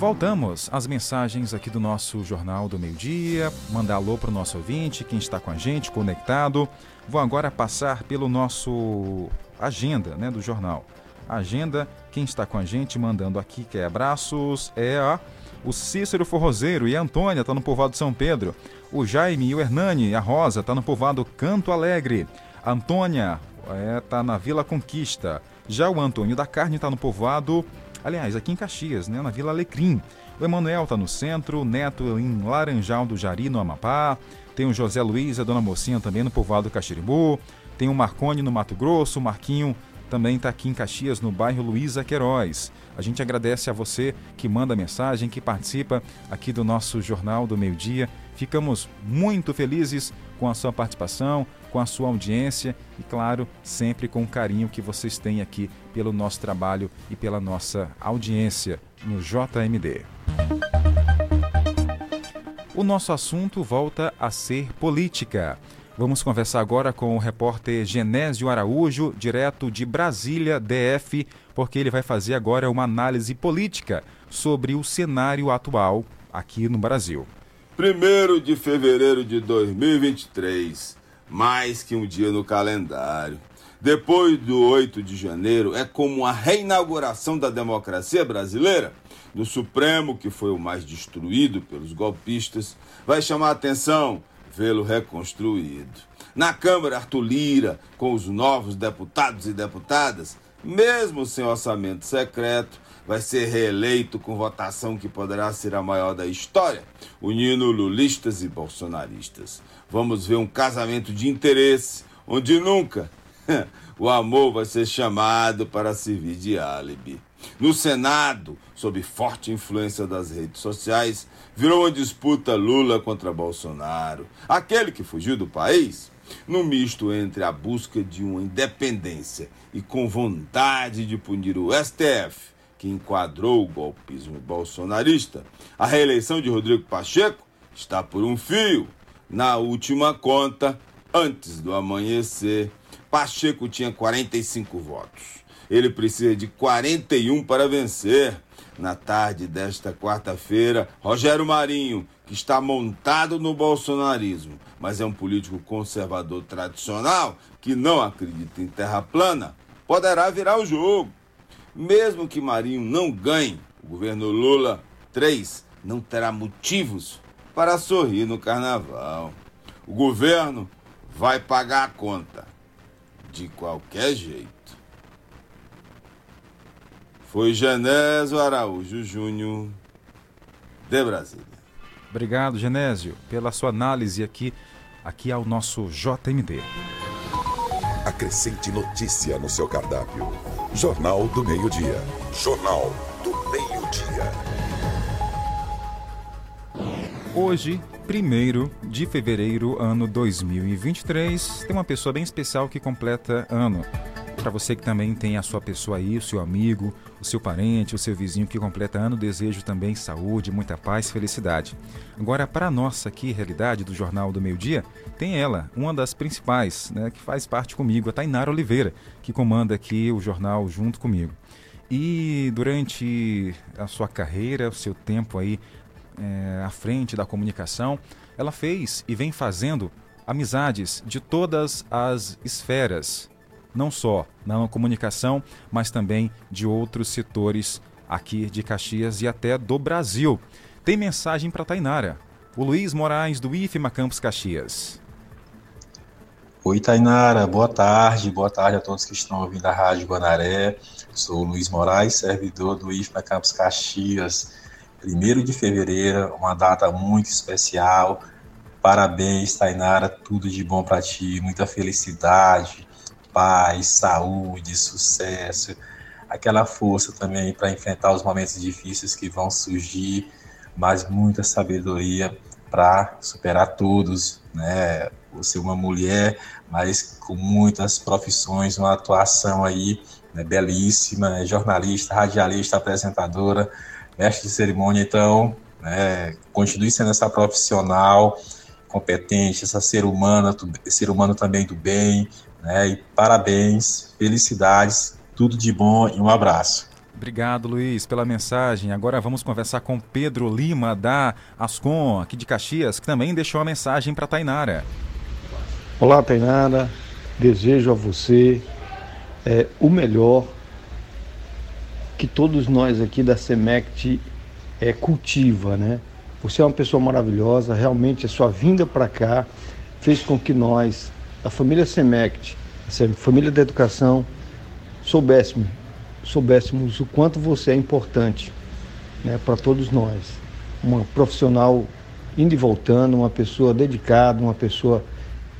Voltamos às mensagens aqui do nosso Jornal do Meio Dia. Mandar alô para o nosso ouvinte, quem está com a gente, conectado. Vou agora passar pelo nosso agenda né, do jornal. Agenda, quem está com a gente mandando aqui, que é abraços, é a, o Cícero Forrozeiro e a Antônia, está no povoado São Pedro. O Jaime e o Hernani, a Rosa, está no povoado Canto Alegre. A Antônia está é, tá na Vila Conquista. Já o Antônio da Carne está no povoado Aliás, aqui em Caxias, né, na Vila Alecrim. O Emanuel está no centro, o Neto em Laranjal do Jari, no Amapá. Tem o José Luiz a Dona Mocinha também no povoado Caxirimbu. Tem o Marcone no Mato Grosso, o Marquinho também está aqui em Caxias, no bairro Luísa Queiroz. A gente agradece a você que manda mensagem, que participa aqui do nosso Jornal do Meio Dia. Ficamos muito felizes com a sua participação, com a sua audiência e, claro, sempre com o carinho que vocês têm aqui pelo nosso trabalho e pela nossa audiência no JMD. O nosso assunto volta a ser política. Vamos conversar agora com o repórter Genésio Araújo, direto de Brasília, DF, porque ele vai fazer agora uma análise política sobre o cenário atual aqui no Brasil. 1 de fevereiro de 2023, mais que um dia no calendário. Depois do 8 de janeiro, é como a reinauguração da democracia brasileira. No Supremo, que foi o mais destruído pelos golpistas, vai chamar a atenção vê-lo reconstruído. Na Câmara, Arthur Lira, com os novos deputados e deputadas, mesmo sem orçamento secreto, vai ser reeleito com votação que poderá ser a maior da história, unindo lulistas e bolsonaristas. Vamos ver um casamento de interesse, onde nunca o amor vai ser chamado para servir de álibi. No Senado, sob forte influência das redes sociais, virou uma disputa Lula contra Bolsonaro. Aquele que fugiu do país, no misto entre a busca de uma independência e com vontade de punir o STF, que enquadrou o golpismo bolsonarista, a reeleição de Rodrigo Pacheco está por um fio. Na última conta, antes do amanhecer, Pacheco tinha 45 votos. Ele precisa de 41 para vencer. Na tarde desta quarta-feira, Rogério Marinho, que está montado no bolsonarismo, mas é um político conservador tradicional que não acredita em terra plana, poderá virar o jogo. Mesmo que Marinho não ganhe, o governo Lula 3 não terá motivos para sorrir no carnaval. O governo vai pagar a conta de qualquer jeito. Foi Genésio Araújo Júnior, de Brasília. Obrigado, Genésio, pela sua análise aqui, aqui ao nosso JMD. Acrescente notícia no seu cardápio. Jornal do Meio-Dia. Jornal do Meio-Dia. Hoje, 1 de fevereiro, ano 2023, tem uma pessoa bem especial que completa ano. Para você que também tem a sua pessoa aí, o seu amigo, o seu parente, o seu vizinho que completa ano, desejo também saúde, muita paz, felicidade. Agora, para a nossa aqui, realidade do Jornal do Meio Dia, tem ela, uma das principais, né, que faz parte comigo, a Tainara Oliveira, que comanda aqui o jornal junto comigo. E durante a sua carreira, o seu tempo aí é, à frente da comunicação, ela fez e vem fazendo amizades de todas as esferas, não só na comunicação, mas também de outros setores aqui de Caxias e até do Brasil. Tem mensagem para Tainara. O Luiz Moraes do IFMA Campus Caxias. Oi, Tainara, boa tarde, boa tarde a todos que estão ouvindo a Rádio Guanaré. Sou o Luiz Moraes, servidor do IFMA Campus Caxias. 1 de fevereiro, uma data muito especial. Parabéns, Tainara, tudo de bom para ti, muita felicidade, paz, saúde, sucesso, aquela força também para enfrentar os momentos difíceis que vão surgir, mas muita sabedoria para superar todos, né? Você é uma mulher, mas com muitas profissões, uma atuação aí né, belíssima, é jornalista, radialista, apresentadora, mestre de cerimônia, então, né, continue sendo essa profissional competente, essa ser humana, ser humano também do bem, né, e parabéns, felicidades, tudo de bom e um abraço. Obrigado, Luiz, pela mensagem. Agora vamos conversar com Pedro Lima, da Ascom, aqui de Caxias, que também deixou uma mensagem para Tainara. Olá, Tainara. Desejo a você é, o melhor que todos nós aqui da Semect é, cultiva, né? Você é uma pessoa maravilhosa, realmente a sua vinda para cá fez com que nós, a família Semect, a família da educação, soubéssemos, soubéssemos o quanto você é importante né, para todos nós. Uma profissional indo e voltando, uma pessoa dedicada, uma pessoa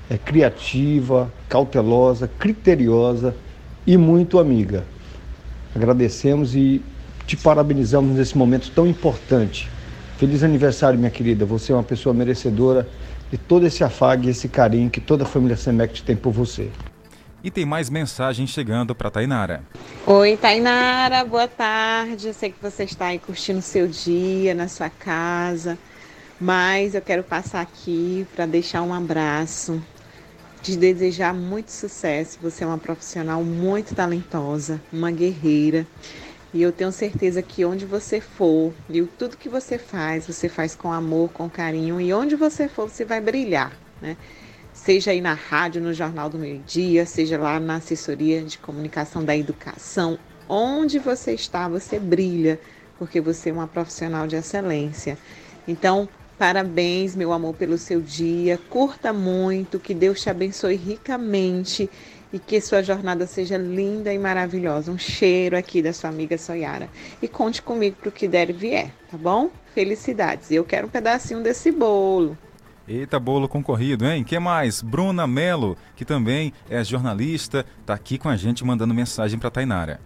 é, criativa, cautelosa, criteriosa e muito amiga. Agradecemos e te parabenizamos nesse momento tão importante. Feliz aniversário, minha querida. Você é uma pessoa merecedora de todo esse afago e esse carinho que toda a família Semect tem por você. E tem mais mensagem chegando para Tainara. Oi, Tainara, boa tarde. Eu sei que você está aí curtindo o seu dia na sua casa, mas eu quero passar aqui para deixar um abraço, te desejar muito sucesso. Você é uma profissional muito talentosa, uma guerreira. E eu tenho certeza que onde você for e tudo que você faz, você faz com amor, com carinho, e onde você for, você vai brilhar, né? Seja aí na rádio, no Jornal do Meio Dia, seja lá na assessoria de comunicação da educação, onde você está, você brilha, porque você é uma profissional de excelência. Então, parabéns, meu amor, pelo seu dia. Curta muito, que Deus te abençoe ricamente e que sua jornada seja linda e maravilhosa. Um cheiro aqui da sua amiga Soyara. E conte comigo para o que der e vier, tá bom? Felicidades. Eu quero um pedacinho desse bolo. Eita, bolo concorrido, hein? que mais? Bruna Melo, que também é jornalista, tá aqui com a gente mandando mensagem para Tainara.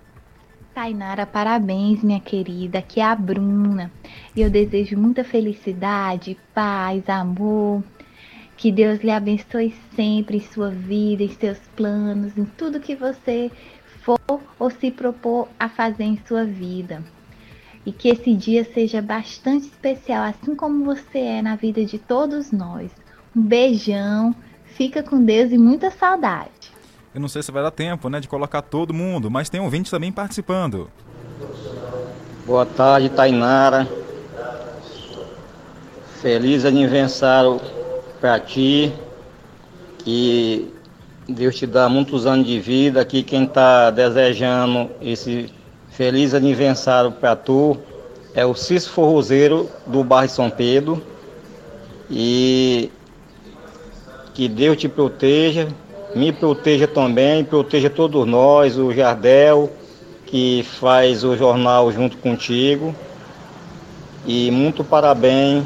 Tainara, parabéns, minha querida. Aqui é a Bruna. E eu desejo muita felicidade, paz, amor. Que Deus lhe abençoe sempre em sua vida, em seus planos, em tudo que você for ou se propor a fazer em sua vida. E que esse dia seja bastante especial, assim como você é na vida de todos nós. Um beijão, fica com Deus e muita saudade. Eu não sei se vai dar tempo, né, de colocar todo mundo, mas tem ouvintes também participando. Boa tarde, Tainara. Feliz aniversário para ti. Que Deus te dá muitos anos de vida. Aqui quem está desejando esse feliz aniversário para tu é o Cício Forrozeiro do bairro São Pedro. E que Deus te proteja, me proteja também, proteja todos nós, o Jardel, que faz o jornal junto contigo. E muito parabéns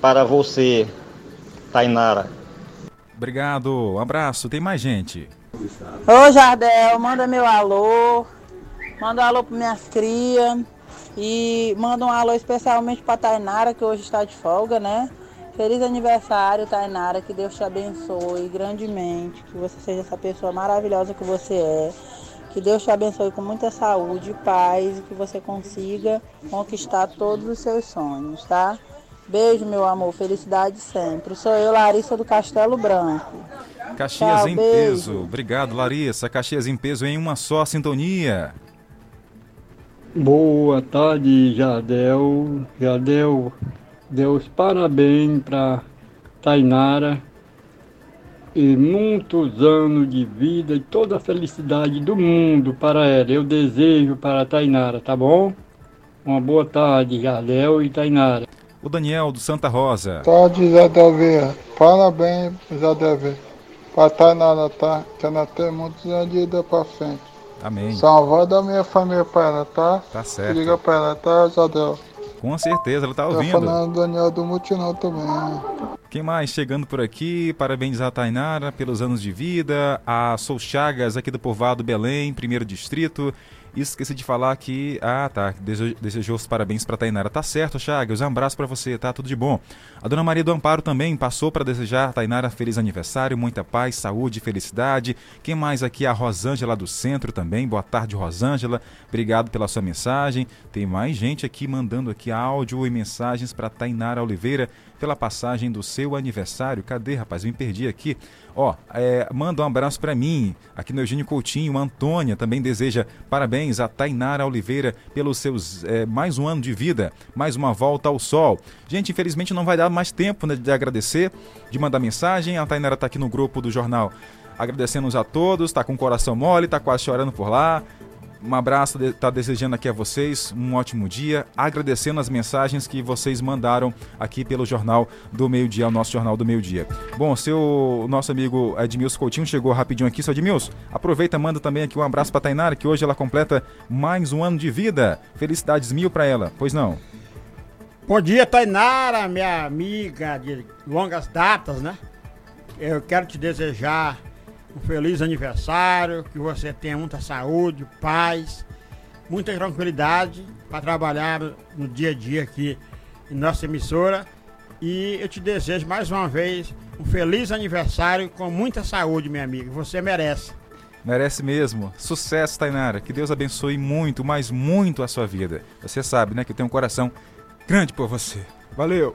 para você, Tainara. Obrigado, um abraço. Tem mais gente. Ô Jardel, manda meu alô, manda um alô para minhas crias e manda um alô especialmente para Tainara, que hoje está de folga, né? Feliz aniversário, Tainara, que Deus te abençoe grandemente, que você seja essa pessoa maravilhosa que você é. Que Deus te abençoe com muita saúde e paz e que você consiga conquistar todos os seus sonhos, tá? Beijo, meu amor, felicidade sempre. Sou eu, Larissa do Castelo Branco. Caxias Tchau, em beijo. peso. Obrigado, Larissa. Caxias em peso em uma só sintonia. Boa tarde, Jardel. Jardel, Deus parabéns para Tainara e muitos anos de vida e toda a felicidade do mundo para ela. Eu desejo para a Tainara, tá bom? Uma boa tarde, Jardel e Tainara. O Daniel do Santa Rosa. Tarde, Zé Davi. Parabéns, Zé Davi. Pra Tainara, tá? Que ela tem muitos anos de vida pra frente. Amém. Salvar da minha família pra ela, tá? Tá certo. Liga pra ela, tá, Jadel? Com certeza, ela tá Tá ouvindo. falando Daniel do Mutinão também. Quem mais chegando por aqui? Parabenizar a Tainara pelos anos de vida. A Sou Chagas, aqui do Povoado Belém, primeiro distrito. E esqueci de falar que. Ah, tá. Desejo- Desejou os parabéns pra Tainara. Tá certo, Chagas. Um abraço pra você, tá? Tudo de bom. A dona Maria do Amparo também passou para desejar a Tainara feliz aniversário, muita paz, saúde felicidade. Quem mais aqui? A Rosângela do Centro também. Boa tarde, Rosângela. Obrigado pela sua mensagem. Tem mais gente aqui mandando aqui áudio e mensagens para Tainara Oliveira pela passagem do seu aniversário. Cadê, rapaz? Me perdi aqui. Ó, é, manda um abraço para mim, aqui no Eugênio Coutinho. A Antônia também deseja parabéns a Tainara Oliveira pelos seus é, mais um ano de vida, mais uma volta ao sol. Gente, infelizmente não vai dar mais tempo né, de agradecer, de mandar mensagem. A Tainara tá aqui no grupo do jornal agradecendo a todos, tá com o coração mole, tá quase chorando por lá. Um abraço, de- tá desejando aqui a vocês um ótimo dia, agradecendo as mensagens que vocês mandaram aqui pelo Jornal do Meio Dia, o nosso Jornal do Meio Dia. Bom, seu nosso amigo Edmilson Coutinho chegou rapidinho aqui, seu Edmilson, aproveita, manda também aqui um abraço para Tainara, que hoje ela completa mais um ano de vida. Felicidades mil para ela, pois não? Bom dia, Tainara, minha amiga de longas datas, né? Eu quero te desejar um feliz aniversário, que você tenha muita saúde, paz, muita tranquilidade para trabalhar no dia a dia aqui em nossa emissora. E eu te desejo mais uma vez um feliz aniversário com muita saúde, minha amiga. Você merece. Merece mesmo. Sucesso, Tainara. Que Deus abençoe muito, mas muito a sua vida. Você sabe, né, que eu tenho um coração grande por você. Valeu!